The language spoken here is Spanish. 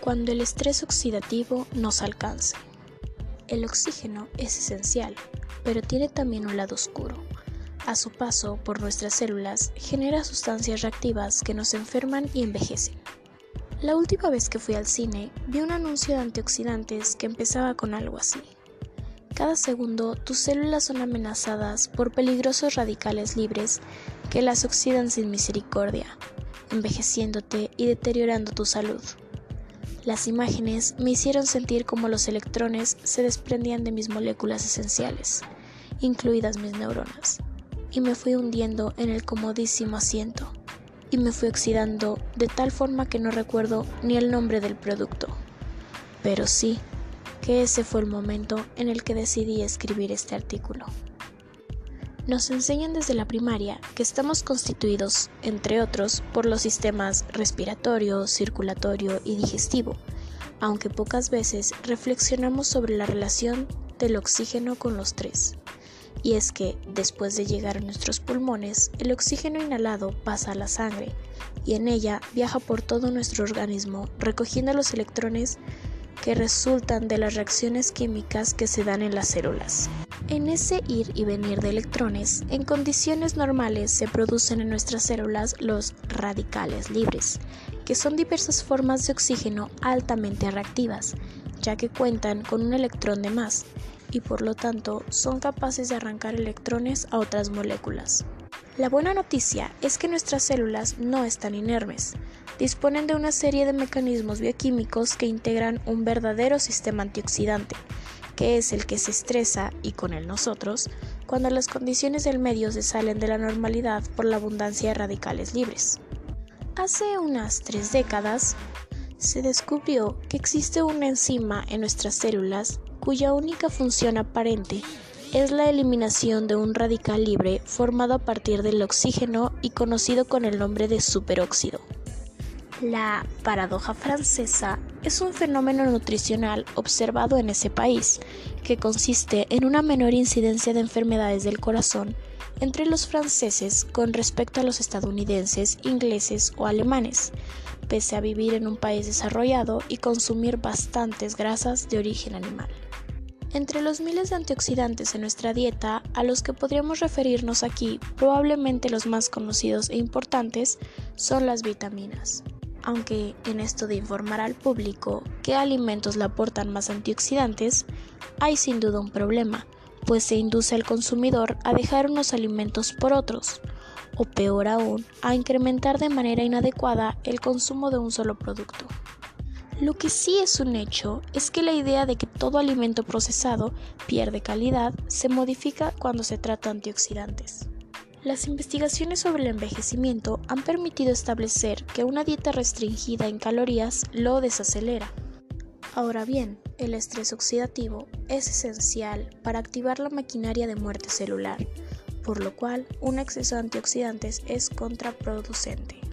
cuando el estrés oxidativo nos alcance. El oxígeno es esencial, pero tiene también un lado oscuro. A su paso por nuestras células genera sustancias reactivas que nos enferman y envejecen. La última vez que fui al cine vi un anuncio de antioxidantes que empezaba con algo así. Cada segundo tus células son amenazadas por peligrosos radicales libres que las oxidan sin misericordia, envejeciéndote y deteriorando tu salud. Las imágenes me hicieron sentir como los electrones se desprendían de mis moléculas esenciales, incluidas mis neuronas, y me fui hundiendo en el comodísimo asiento, y me fui oxidando de tal forma que no recuerdo ni el nombre del producto. Pero sí, que ese fue el momento en el que decidí escribir este artículo. Nos enseñan desde la primaria que estamos constituidos, entre otros, por los sistemas respiratorio, circulatorio y digestivo, aunque pocas veces reflexionamos sobre la relación del oxígeno con los tres. Y es que, después de llegar a nuestros pulmones, el oxígeno inhalado pasa a la sangre, y en ella viaja por todo nuestro organismo, recogiendo los electrones que resultan de las reacciones químicas que se dan en las células. En ese ir y venir de electrones, en condiciones normales se producen en nuestras células los radicales libres, que son diversas formas de oxígeno altamente reactivas, ya que cuentan con un electrón de más y por lo tanto son capaces de arrancar electrones a otras moléculas. La buena noticia es que nuestras células no están inermes, disponen de una serie de mecanismos bioquímicos que integran un verdadero sistema antioxidante, que es el que se estresa, y con él nosotros, cuando las condiciones del medio se salen de la normalidad por la abundancia de radicales libres. Hace unas tres décadas, se descubrió que existe una enzima en nuestras células cuya única función aparente es la eliminación de un radical libre formado a partir del oxígeno y conocido con el nombre de superóxido. La paradoja francesa es un fenómeno nutricional observado en ese país, que consiste en una menor incidencia de enfermedades del corazón entre los franceses con respecto a los estadounidenses, ingleses o alemanes, pese a vivir en un país desarrollado y consumir bastantes grasas de origen animal. Entre los miles de antioxidantes en nuestra dieta a los que podríamos referirnos aquí, probablemente los más conocidos e importantes son las vitaminas. Aunque en esto de informar al público qué alimentos le aportan más antioxidantes, hay sin duda un problema, pues se induce al consumidor a dejar unos alimentos por otros, o peor aún, a incrementar de manera inadecuada el consumo de un solo producto. Lo que sí es un hecho es que la idea de que todo alimento procesado pierde calidad se modifica cuando se trata de antioxidantes. Las investigaciones sobre el envejecimiento han permitido establecer que una dieta restringida en calorías lo desacelera. Ahora bien, el estrés oxidativo es esencial para activar la maquinaria de muerte celular, por lo cual un exceso de antioxidantes es contraproducente.